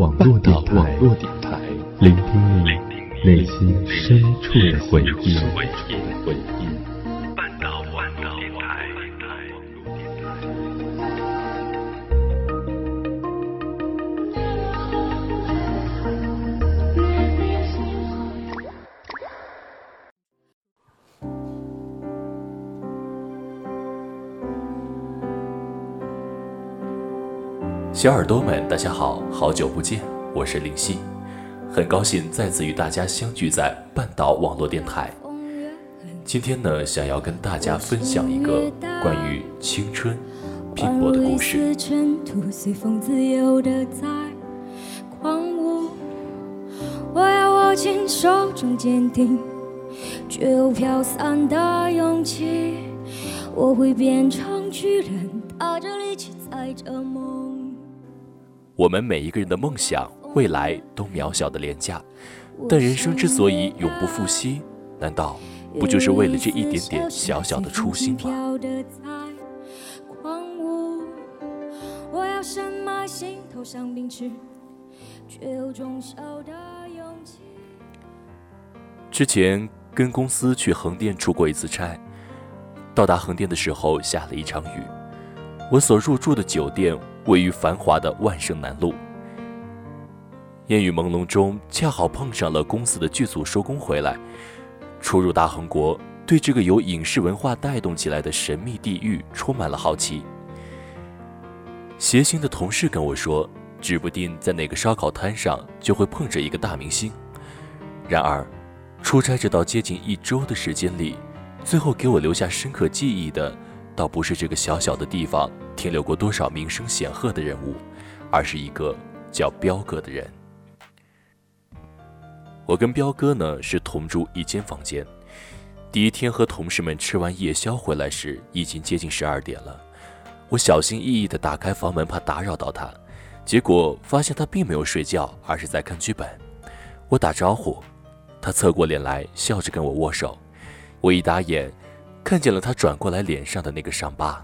网络电台，聆听你内心深处的回忆。小耳朵们，大家好，好久不见，我是林夕，很高兴再次与大家相聚在半岛网络电台。今天呢，想要跟大家分享一个关于青春拼搏的故事。我要握紧手中坚定却又飘散的勇气，我会变成巨人，踏着力气载着梦。我们每一个人的梦想、未来都渺小的廉价，但人生之所以永不复息，难道不就是为了这一点点小小的初心吗？之前跟公司去横店出过一次差，到达横店的时候下了一场雨，我所入住的酒店。位于繁华的万盛南路，烟雨朦胧中，恰好碰上了公司的剧组收工回来。初入大恒国，对这个由影视文化带动起来的神秘地域充满了好奇。谐星的同事跟我说，指不定在哪个烧烤摊上就会碰着一个大明星。然而，出差这到接近一周的时间里，最后给我留下深刻记忆的。倒不是这个小小的地方停留过多少名声显赫的人物，而是一个叫彪哥的人。我跟彪哥呢是同住一间房间。第一天和同事们吃完夜宵回来时，已经接近十二点了。我小心翼翼地打开房门，怕打扰到他，结果发现他并没有睡觉，而是在看剧本。我打招呼，他侧过脸来，笑着跟我握手。我一打眼。看见了他转过来脸上的那个伤疤。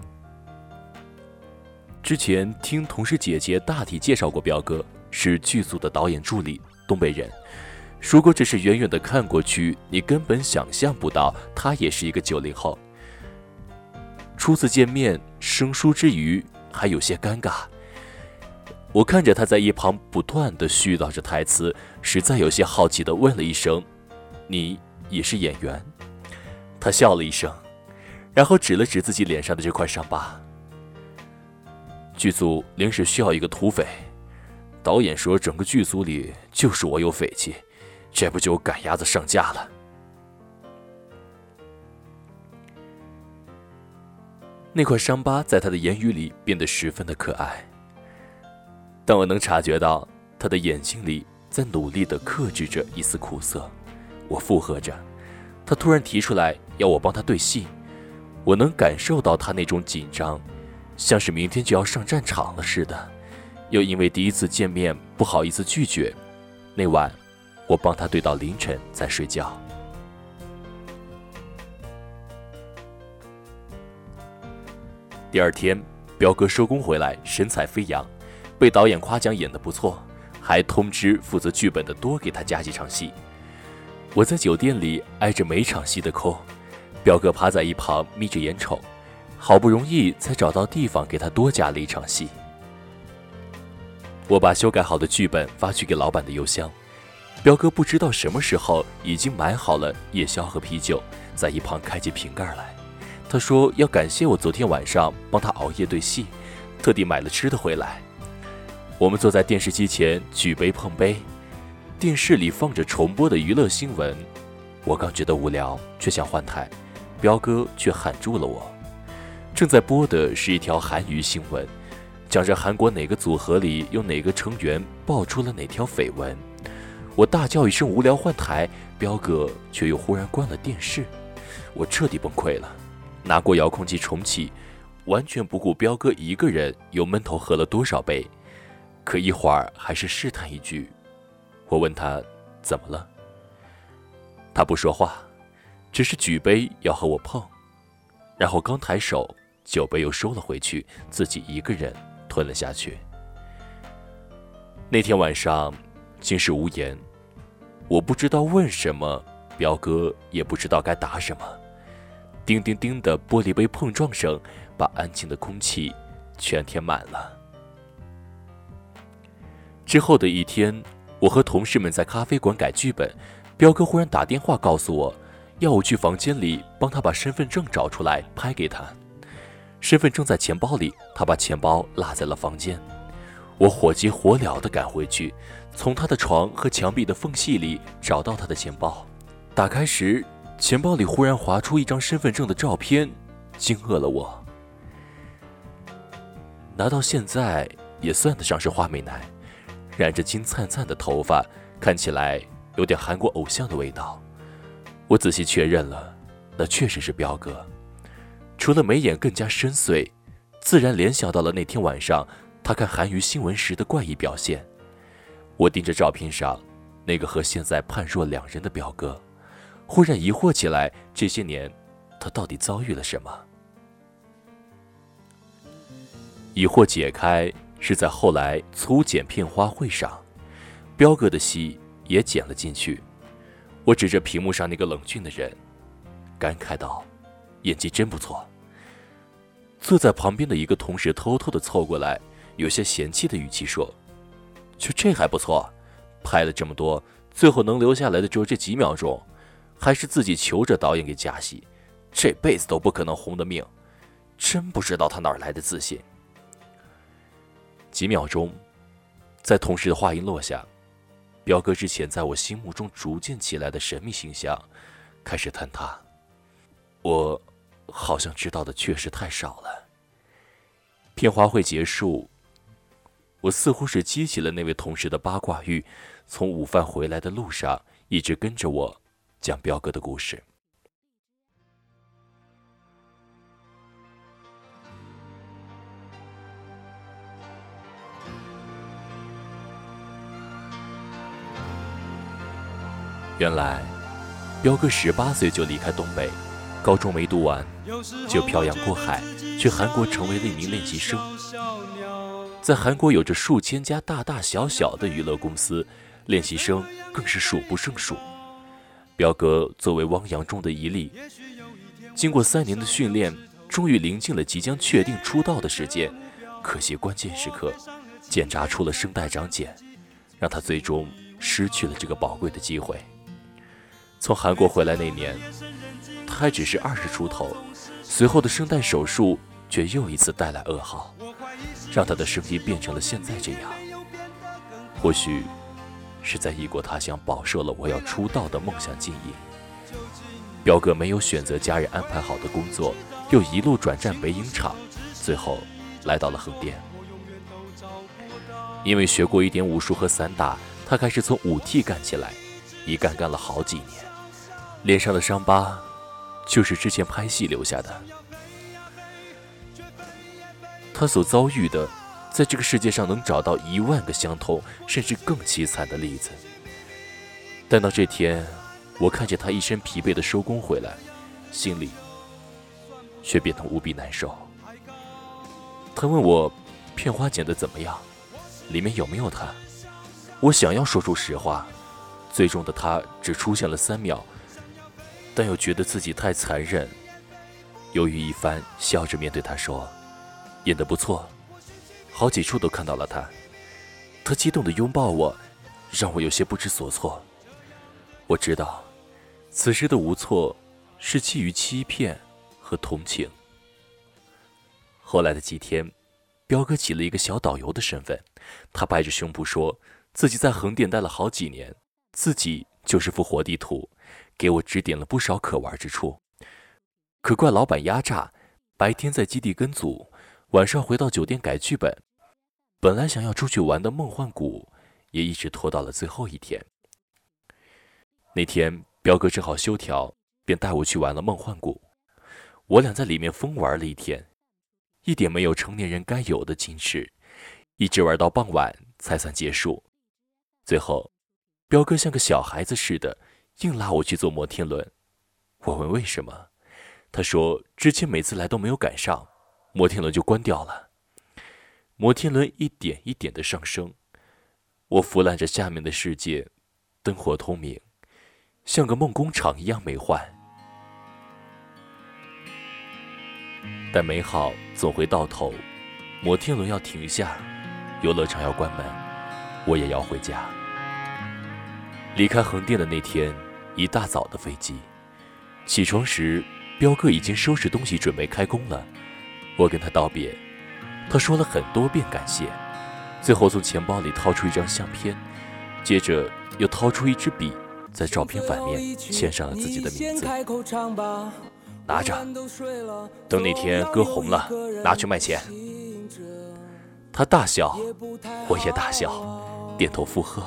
之前听同事姐姐大体介绍过，彪哥是剧组的导演助理，东北人。如果，只是远远的看过去，你根本想象不到他也是一个九零后。初次见面，生疏之余还有些尴尬。我看着他在一旁不断的絮叨着台词，实在有些好奇的问了一声：“你也是演员？”他笑了一声。然后指了指自己脸上的这块伤疤。剧组临时需要一个土匪，导演说整个剧组里就是我有匪气，这不就赶鸭子上架了？那块伤疤在他的言语里变得十分的可爱，但我能察觉到他的眼睛里在努力的克制着一丝苦涩。我附和着，他突然提出来要我帮他对戏。我能感受到他那种紧张，像是明天就要上战场了似的。又因为第一次见面不好意思拒绝，那晚我帮他对到凌晨再睡觉。第二天，彪哥收工回来，神采飞扬，被导演夸奖演得不错，还通知负责剧本的多给他加几场戏。我在酒店里挨着每场戏的空。彪哥趴在一旁眯着眼瞅，好不容易才找到地方给他多加了一场戏。我把修改好的剧本发去给老板的邮箱，彪哥不知道什么时候已经买好了夜宵和啤酒，在一旁开起瓶盖来。他说要感谢我昨天晚上帮他熬夜对戏，特地买了吃的回来。我们坐在电视机前举杯碰杯，电视里放着重播的娱乐新闻，我刚觉得无聊，却想换台。彪哥却喊住了我。正在播的是一条韩娱新闻，讲着韩国哪个组合里有哪个成员爆出了哪条绯闻。我大叫一声“无聊”，换台，彪哥却又忽然关了电视。我彻底崩溃了，拿过遥控器重启，完全不顾彪哥一个人又闷头喝了多少杯。可一会儿还是试探一句，我问他怎么了，他不说话。只是举杯要和我碰，然后刚抬手，酒杯又收了回去，自己一个人吞了下去。那天晚上，竟是无言。我不知道问什么，彪哥也不知道该答什么。叮叮叮的玻璃杯碰撞声，把安静的空气全填满了。之后的一天，我和同事们在咖啡馆改剧本，彪哥忽然打电话告诉我，要我去房间里帮他把身份证找出来拍给他。身份证在钱包里，他把钱包落在了房间。我火急火燎地赶回去，从他的床和墙壁的缝隙里找到他的钱包。打开时，钱包里忽然划出一张身份证的照片，惊愕了我。拿到现在也算得上是花美男，染着金灿灿的头发，看起来有点韩国偶像的味道。我仔细确认了，那确实是彪哥。除了眉眼更加深邃，自然联想到了那天晚上。他看韩娱新闻时的怪异表现，我盯着照片上那个和现在判若两人的表哥，忽然疑惑起来：这些年，他到底遭遇了什么？疑惑解开是在后来粗剪片花会上，彪哥的戏也剪了进去。我指着屏幕上那个冷峻的人，感慨道：“演技真不错。”坐在旁边的一个同事偷偷的凑过来。有些嫌弃的语气说：“就这还不错，拍了这么多，最后能留下来的只有这几秒钟，还是自己求着导演给加戏，这辈子都不可能红的命，真不知道他哪来的自信。”几秒钟，在同事的话音落下，彪哥之前在我心目中逐渐起来的神秘形象开始坍塌。我好像知道的确实太少了。片花会结束。我似乎是激起了那位同事的八卦欲，从午饭回来的路上，一直跟着我讲彪哥的故事。原来，彪哥十八岁就离开东北，高中没读完，就漂洋过海去韩国，成为了一名练习生。在韩国有着数千家大大小小的娱乐公司，练习生更是数不胜数。彪哥作为汪洋中的一粒，经过三年的训练，终于临近了即将确定出道的时间。可惜关键时刻，检查出了声带长茧，让他最终失去了这个宝贵的机会。从韩国回来那年，他还只是二十出头，随后的声带手术却又一次带来噩耗。让他的声音变成了现在这样，或许是在异国他乡饱受了我要出道的梦想浸淫。彪哥没有选择家人安排好的工作，又一路转战北影厂，最后来到了横店。因为学过一点武术和散打，他开始从武替干起来，一干干了好几年，脸上的伤疤就是之前拍戏留下的。他所遭遇的，在这个世界上能找到一万个相同甚至更凄惨的例子。但到这天，我看见他一身疲惫的收工回来，心里却变得无比难受。他问我片花剪得怎么样，里面有没有他？我想要说出实话，最终的他只出现了三秒，但又觉得自己太残忍，犹豫一番，笑着面对他说。演得不错，好几处都看到了他。他激动地拥抱我，让我有些不知所措。我知道，此时的无措是基于欺骗和同情。后来的几天，彪哥起了一个小导游的身份，他拍着胸脯说自己在横店待了好几年，自己就是幅活地图，给我指点了不少可玩之处。可怪老板压榨，白天在基地跟组。晚上回到酒店改剧本，本来想要出去玩的梦幻谷，也一直拖到了最后一天。那天彪哥正好休条，便带我去玩了梦幻谷。我俩在里面疯玩了一天，一点没有成年人该有的矜持，一直玩到傍晚才算结束。最后，彪哥像个小孩子似的，硬拉我去坐摩天轮。我问为什么，他说之前每次来都没有赶上。摩天轮就关掉了。摩天轮一点一点的上升，我俯览着下面的世界，灯火通明，像个梦工厂一样美幻。但美好总会到头，摩天轮要停下，游乐场要关门，我也要回家。离开横店的那天，一大早的飞机，起床时，彪哥已经收拾东西准备开工了。我跟他道别，他说了很多遍感谢。最后从钱包里掏出一张相片，接着又掏出一支笔，在照片反面签上了自己的名字。拿着，等哪天歌红了，拿去卖钱。他大笑，我也大笑，点头附和，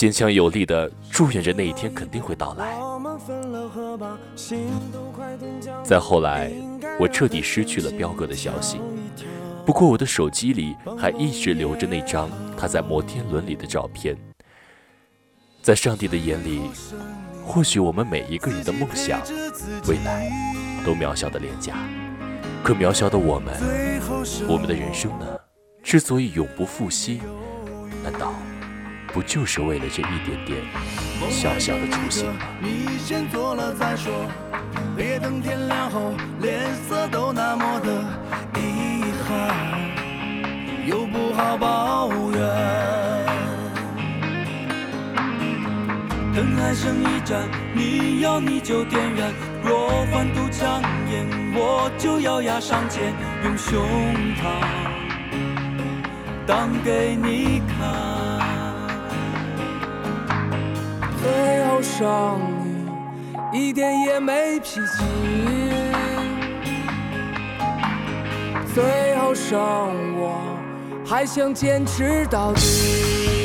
坚强有力的祝愿着那一天肯定会到来。再后来，我彻底失去了彪哥的消息。不过我的手机里还一直留着那张他在摩天轮里的照片。在上帝的眼里，或许我们每一个人的梦想、未来，都渺小的廉价。可渺小的我们，我们的人生呢？之所以永不复息，难道不就是为了这一点点小小的初心？你先做了再说，别等天亮后脸色都那么的遗憾，又不好抱怨。灯还剩一盏，你要你就点燃。若换堵枪眼，我就咬牙上前，用胸膛挡给你看。最后伤你一点也没脾气，最后剩我。还想坚持到底。